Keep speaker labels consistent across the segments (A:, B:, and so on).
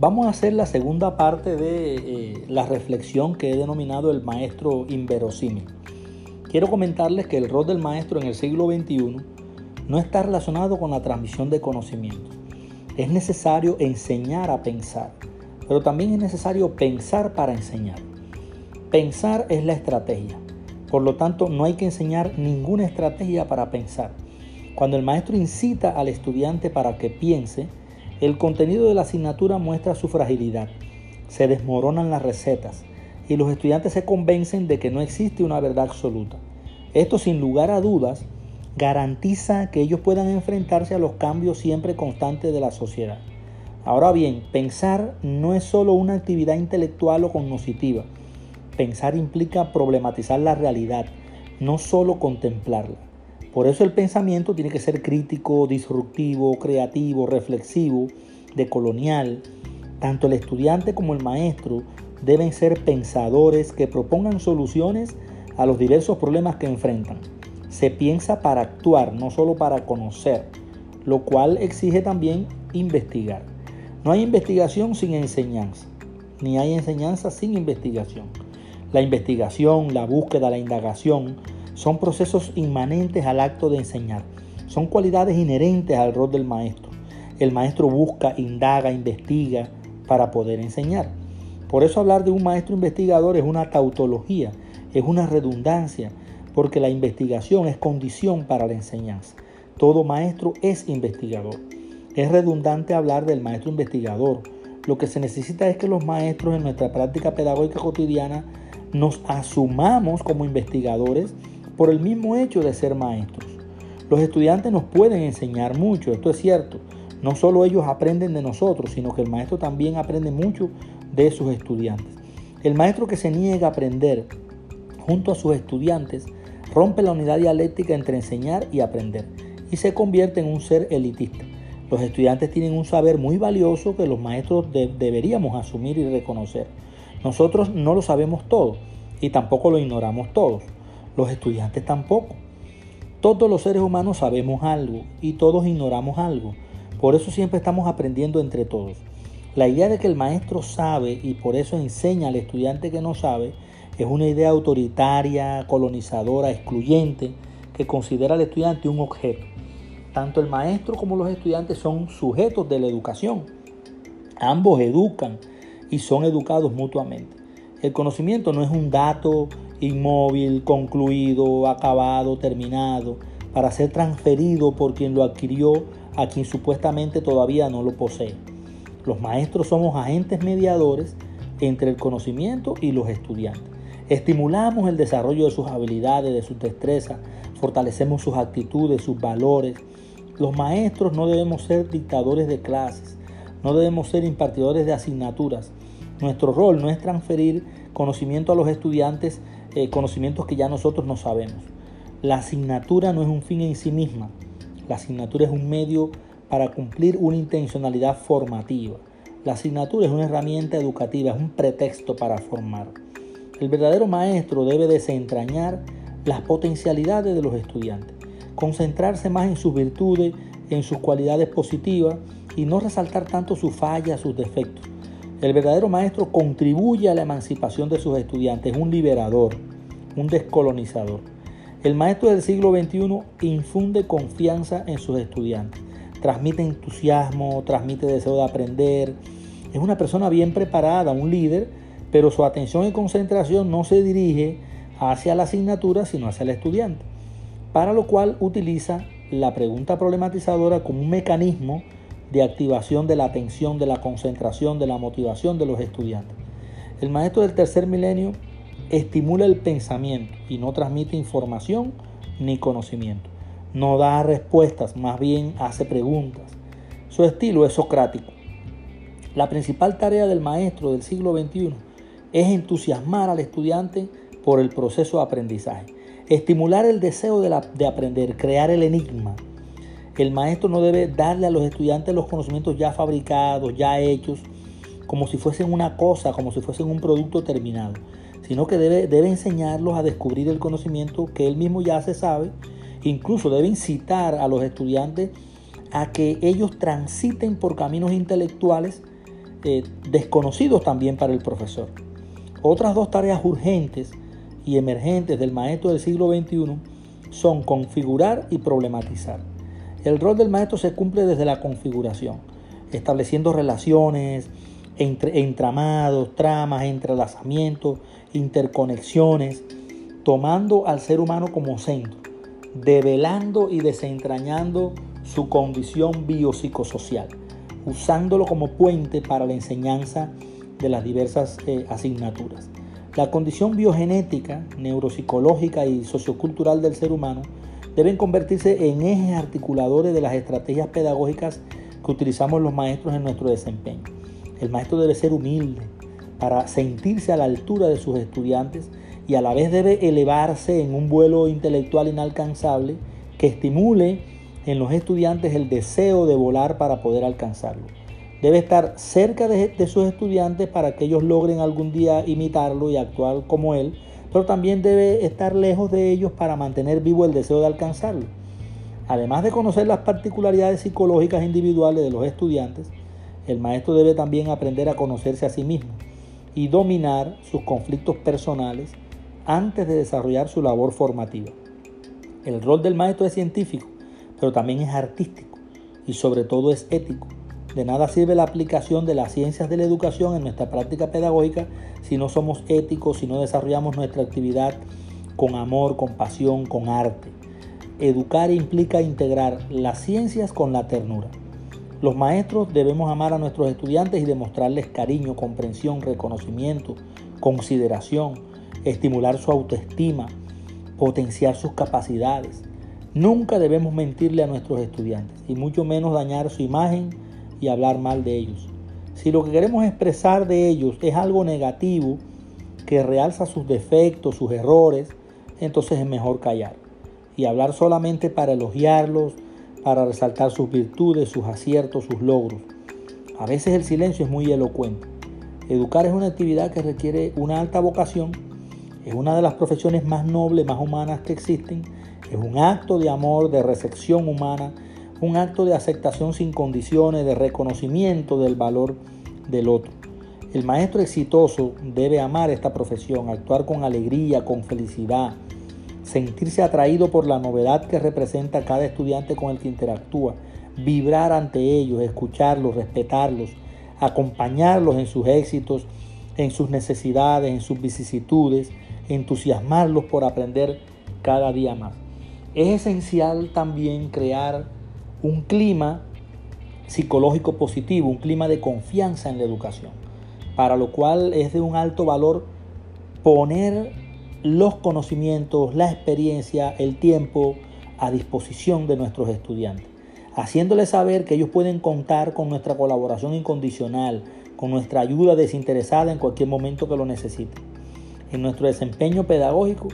A: Vamos a hacer la segunda parte de eh, la reflexión que he denominado el maestro inverosímil. Quiero comentarles que el rol del maestro en el siglo XXI no está relacionado con la transmisión de conocimiento. Es necesario enseñar a pensar, pero también es necesario pensar para enseñar. Pensar es la estrategia. Por lo tanto, no hay que enseñar ninguna estrategia para pensar. Cuando el maestro incita al estudiante para que piense, el contenido de la asignatura muestra su fragilidad. Se desmoronan las recetas y los estudiantes se convencen de que no existe una verdad absoluta. Esto sin lugar a dudas garantiza que ellos puedan enfrentarse a los cambios siempre constantes de la sociedad. Ahora bien, pensar no es solo una actividad intelectual o cognitiva. Pensar implica problematizar la realidad, no solo contemplarla. Por eso el pensamiento tiene que ser crítico, disruptivo, creativo, reflexivo, decolonial. Tanto el estudiante como el maestro deben ser pensadores que propongan soluciones a los diversos problemas que enfrentan. Se piensa para actuar, no solo para conocer, lo cual exige también investigar. No hay investigación sin enseñanza, ni hay enseñanza sin investigación. La investigación, la búsqueda, la indagación, son procesos inmanentes al acto de enseñar. Son cualidades inherentes al rol del maestro. El maestro busca, indaga, investiga para poder enseñar. Por eso hablar de un maestro investigador es una tautología, es una redundancia, porque la investigación es condición para la enseñanza. Todo maestro es investigador. Es redundante hablar del maestro investigador. Lo que se necesita es que los maestros en nuestra práctica pedagógica cotidiana nos asumamos como investigadores por el mismo hecho de ser maestros. Los estudiantes nos pueden enseñar mucho, esto es cierto. No solo ellos aprenden de nosotros, sino que el maestro también aprende mucho de sus estudiantes. El maestro que se niega a aprender junto a sus estudiantes rompe la unidad dialéctica entre enseñar y aprender y se convierte en un ser elitista. Los estudiantes tienen un saber muy valioso que los maestros deberíamos asumir y reconocer. Nosotros no lo sabemos todo y tampoco lo ignoramos todos. Los estudiantes tampoco. Todos los seres humanos sabemos algo y todos ignoramos algo. Por eso siempre estamos aprendiendo entre todos. La idea de que el maestro sabe y por eso enseña al estudiante que no sabe es una idea autoritaria, colonizadora, excluyente, que considera al estudiante un objeto. Tanto el maestro como los estudiantes son sujetos de la educación. Ambos educan y son educados mutuamente. El conocimiento no es un dato inmóvil, concluido, acabado, terminado, para ser transferido por quien lo adquirió a quien supuestamente todavía no lo posee. Los maestros somos agentes mediadores entre el conocimiento y los estudiantes. Estimulamos el desarrollo de sus habilidades, de sus destrezas, fortalecemos sus actitudes, sus valores. Los maestros no debemos ser dictadores de clases, no debemos ser impartidores de asignaturas. Nuestro rol no es transferir conocimiento a los estudiantes, eh, conocimientos que ya nosotros no sabemos. La asignatura no es un fin en sí misma. La asignatura es un medio para cumplir una intencionalidad formativa. La asignatura es una herramienta educativa, es un pretexto para formar. El verdadero maestro debe desentrañar las potencialidades de los estudiantes, concentrarse más en sus virtudes, en sus cualidades positivas y no resaltar tanto sus fallas, sus defectos. El verdadero maestro contribuye a la emancipación de sus estudiantes, es un liberador, un descolonizador. El maestro del siglo XXI infunde confianza en sus estudiantes, transmite entusiasmo, transmite deseo de aprender, es una persona bien preparada, un líder, pero su atención y concentración no se dirige hacia la asignatura, sino hacia el estudiante, para lo cual utiliza la pregunta problematizadora como un mecanismo de activación de la atención, de la concentración, de la motivación de los estudiantes. El maestro del tercer milenio estimula el pensamiento y no transmite información ni conocimiento. No da respuestas, más bien hace preguntas. Su estilo es socrático. La principal tarea del maestro del siglo XXI es entusiasmar al estudiante por el proceso de aprendizaje, estimular el deseo de, de aprender, crear el enigma, el maestro no debe darle a los estudiantes los conocimientos ya fabricados, ya hechos, como si fuesen una cosa, como si fuesen un producto terminado, sino que debe, debe enseñarlos a descubrir el conocimiento que él mismo ya se sabe. Incluso debe incitar a los estudiantes a que ellos transiten por caminos intelectuales eh, desconocidos también para el profesor. Otras dos tareas urgentes y emergentes del maestro del siglo XXI son configurar y problematizar. El rol del maestro se cumple desde la configuración, estableciendo relaciones, entre, entramados, tramas, entrelazamientos, interconexiones, tomando al ser humano como centro, develando y desentrañando su condición biopsicosocial, usándolo como puente para la enseñanza de las diversas eh, asignaturas. La condición biogenética, neuropsicológica y sociocultural del ser humano deben convertirse en ejes articuladores de las estrategias pedagógicas que utilizamos los maestros en nuestro desempeño. El maestro debe ser humilde para sentirse a la altura de sus estudiantes y a la vez debe elevarse en un vuelo intelectual inalcanzable que estimule en los estudiantes el deseo de volar para poder alcanzarlo. Debe estar cerca de, sus estudiantes para que ellos logren algún día imitarlo y actuar como él, pero también debe estar lejos de ellos para mantener vivo el deseo de alcanzarlo. Además de conocer las particularidades psicológicas individuales de los estudiantes, el maestro debe también aprender a conocerse a sí mismo y dominar sus conflictos personales antes de desarrollar su labor formativa. El rol del maestro es científico, pero también es artístico y sobre todo es ético. De nada sirve la aplicación de las ciencias de la educación en nuestra práctica pedagógica si no somos éticos, si no desarrollamos nuestra actividad con amor, con pasión, con arte. Educar implica integrar las ciencias con la ternura. Los maestros debemos amar a nuestros estudiantes y demostrarles cariño, comprensión, reconocimiento, consideración, estimular su autoestima, potenciar sus capacidades. Nunca debemos mentirle a nuestros estudiantes y mucho menos dañar su imagen y hablar mal de ellos. Si lo que queremos expresar de ellos es algo negativo que realza sus defectos, sus errores, entonces es mejor callar y hablar solamente para elogiarlos, para resaltar sus virtudes, sus aciertos, sus logros. A veces el silencio es muy elocuente. Educar es una actividad que requiere una alta vocación, es una de las profesiones más nobles, más humanas que existen, es un acto de amor, de recepción humana, un acto de aceptación sin condiciones, de reconocimiento del valor del otro. El maestro exitoso debe amar esta profesión, actuar con alegría, con felicidad, sentirse atraído por la novedad que representa cada estudiante con el que interactúa, vibrar ante ellos, escucharlos, respetarlos, acompañarlos en sus éxitos, en sus necesidades, en sus vicisitudes, entusiasmarlos por aprender cada día más. Es esencial también crear un clima psicológico positivo, un clima de confianza en la educación, para lo cual es de un alto valor poner los conocimientos, la experiencia, el tiempo a disposición de nuestros estudiantes, haciéndoles saber que ellos pueden contar con nuestra colaboración incondicional, con nuestra ayuda desinteresada en cualquier momento que lo necesiten. En nuestro desempeño pedagógico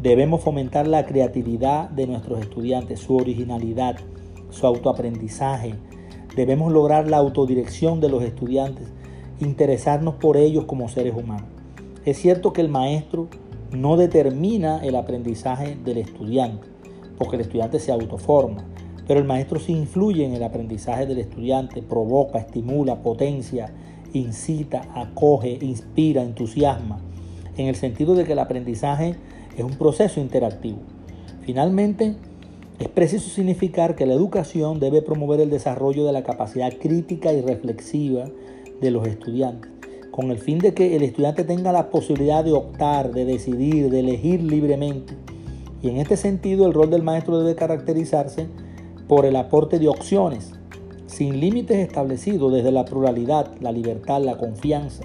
A: debemos fomentar la creatividad de nuestros estudiantes, su originalidad, su autoaprendizaje. Debemos lograr la autodirección de los estudiantes, interesarnos por ellos como seres humanos. Es cierto que el maestro no determina el aprendizaje del estudiante, porque el estudiante se autoforma, pero el maestro sí influye en el aprendizaje del estudiante, provoca, estimula, potencia, incita, acoge, inspira, entusiasma, en el sentido de que el aprendizaje es un proceso interactivo. Finalmente, es preciso significar que la educación debe promover el desarrollo de la capacidad crítica y reflexiva de los estudiantes, con el fin de que el estudiante tenga la posibilidad de optar, de decidir, de elegir libremente. Y en este sentido el rol del maestro debe caracterizarse por el aporte de opciones, sin límites establecidos desde la pluralidad, la libertad, la confianza.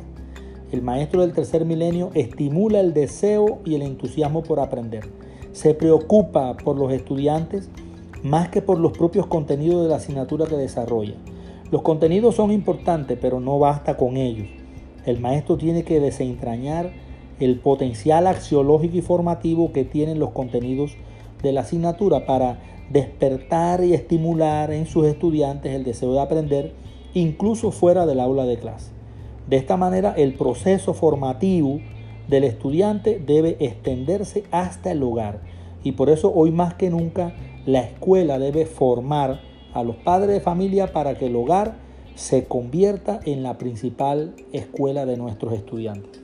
A: El maestro del tercer milenio estimula el deseo y el entusiasmo por aprender se preocupa por los estudiantes más que por los propios contenidos de la asignatura que desarrolla. Los contenidos son importantes, pero no basta con ellos. El maestro tiene que desentrañar el potencial axiológico y formativo que tienen los contenidos de la asignatura para despertar y estimular en sus estudiantes el deseo de aprender, incluso fuera del aula de clase. De esta manera, el proceso formativo del estudiante debe extenderse hasta el hogar. Y por eso hoy más que nunca la escuela debe formar a los padres de familia para que el hogar se convierta en la principal escuela de nuestros estudiantes.